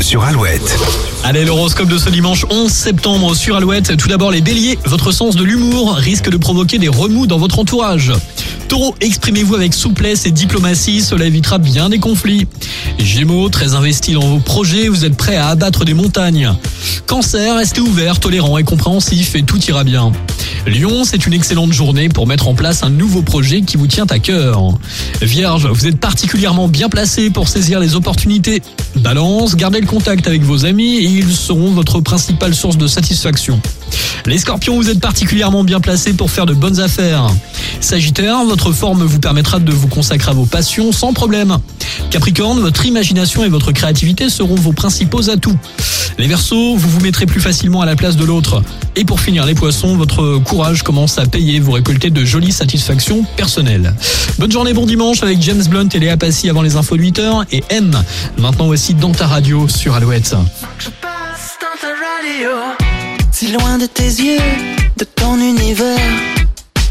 Sur Alouette. Allez, l'horoscope de ce dimanche 11 septembre sur Alouette. Tout d'abord, les béliers, votre sens de l'humour risque de provoquer des remous dans votre entourage. Taureau, exprimez-vous avec souplesse et diplomatie, cela évitera bien des conflits. Gémeaux, très investi dans vos projets, vous êtes prêt à abattre des montagnes. Cancer, restez ouvert, tolérant et compréhensif et tout ira bien. Lyon, c'est une excellente journée pour mettre en place un nouveau projet qui vous tient à cœur. Vierge, vous êtes particulièrement bien placé pour saisir les opportunités. Balance, gardez le contact avec vos amis et ils seront votre principale source de satisfaction. Les scorpions, vous êtes particulièrement bien placés pour faire de bonnes affaires. Sagittaire, votre forme vous permettra de vous consacrer à vos passions sans problème. Capricorne, votre imagination et votre créativité seront vos principaux atouts. Les Verseaux, vous vous mettrez plus facilement à la place de l'autre. Et pour finir les poissons, votre courage commence à payer, vous récoltez de jolies satisfactions personnelles. Bonne journée, bon dimanche avec James Blunt et Léa Passy avant les infos de 8h et M. Maintenant aussi dans ta radio sur Alouette. Si loin de tes yeux, de ton univers,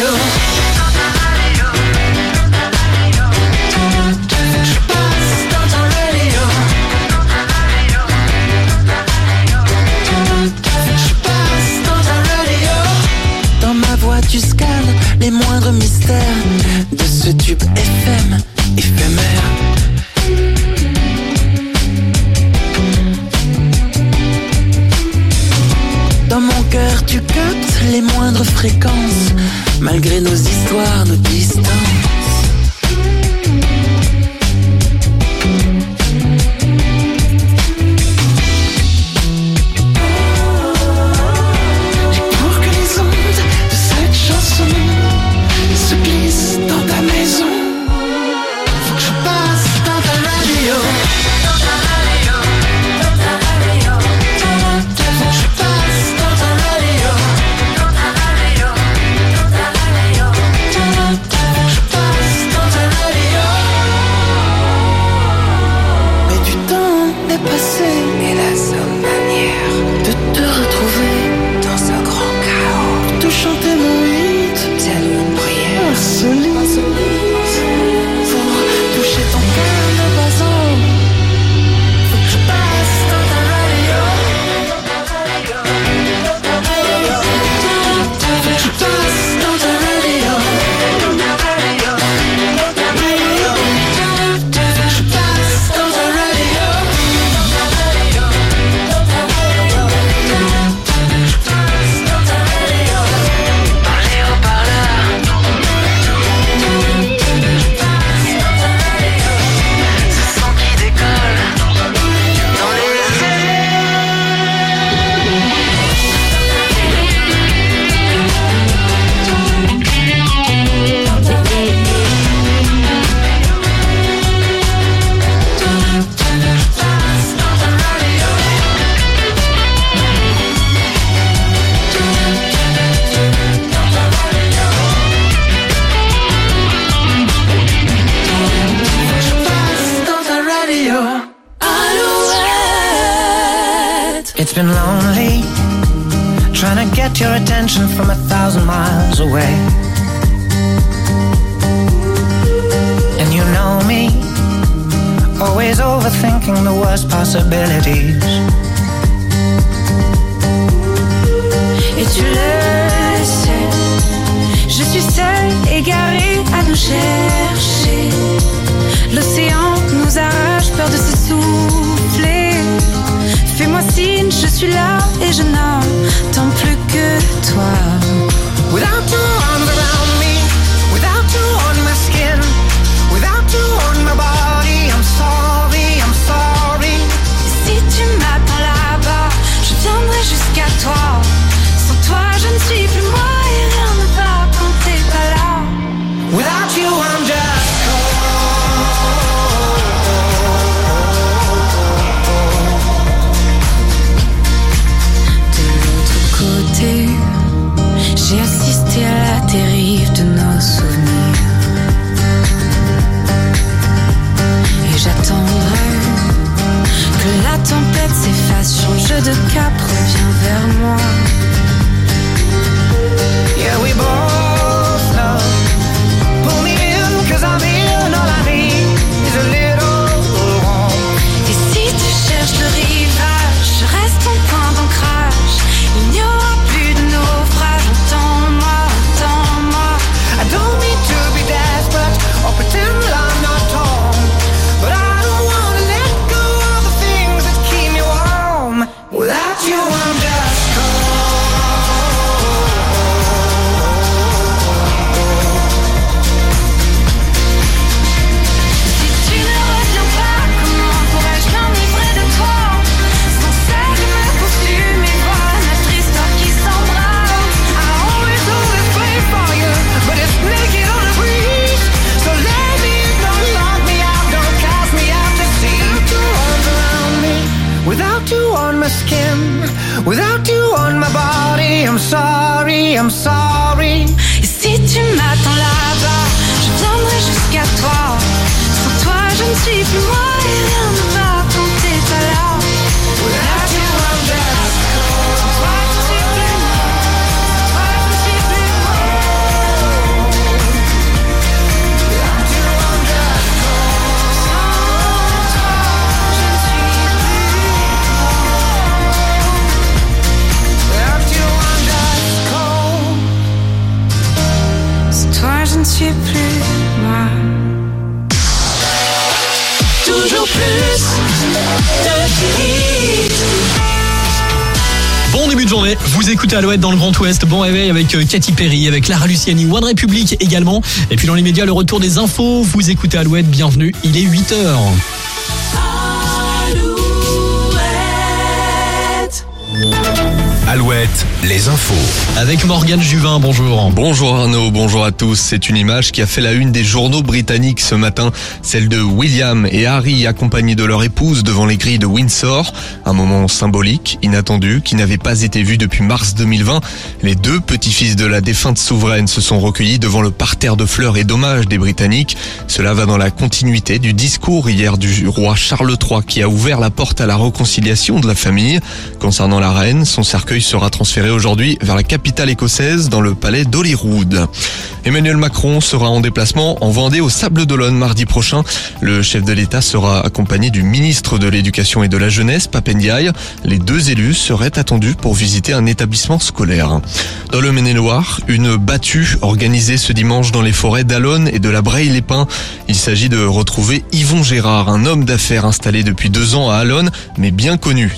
Dans tu captes les moindres fréquences, malgré nos histoires, nos distances. Your attention from a thousand miles away. And you know me, always overthinking the worst possibilities. Et tu le sais, je suis seule, égarée à nous chercher. L'océan nous arrache, peur de s'essouffler. Fais-moi signe, je suis là et je n'entends plus toi. Without you on my body, I'm sorry, I'm sorry. Et si Plus de. Bon début de journée, vous écoutez Alouette dans le Grand Ouest, bon réveil avec euh, Katy Perry, avec Lara Luciani, One Republic également. Et puis dans les médias, le retour des infos, vous écoutez Alouette, bienvenue, il est 8h. Les infos. Avec Morgane Juvin, bonjour. Bonjour Arnaud, bonjour à tous. C'est une image qui a fait la une des journaux britanniques ce matin, celle de William et Harry accompagnés de leur épouse devant les grilles de Windsor. Un moment symbolique, inattendu, qui n'avait pas été vu depuis mars 2020. Les deux petits-fils de la défunte souveraine se sont recueillis devant le parterre de fleurs et d'hommages des Britanniques. Cela va dans la continuité du discours hier du roi Charles III qui a ouvert la porte à la réconciliation de la famille. Concernant la reine, son cercueil sera transféré aujourd'hui vers la capitale écossaise dans le palais d'Holyrood. Emmanuel Macron sera en déplacement en Vendée au Sable d'Olonne mardi prochain. Le chef de l'État sera accompagné du ministre de l'Éducation et de la Jeunesse, Papendiaï. Les deux élus seraient attendus pour visiter un établissement scolaire. Dans le Maine-et-Loire, une battue organisée ce dimanche dans les forêts d'Alonne et de la Breille-les-Pins. Il s'agit de retrouver Yvon Gérard, un homme d'affaires installé depuis deux ans à Alonne, mais bien connu.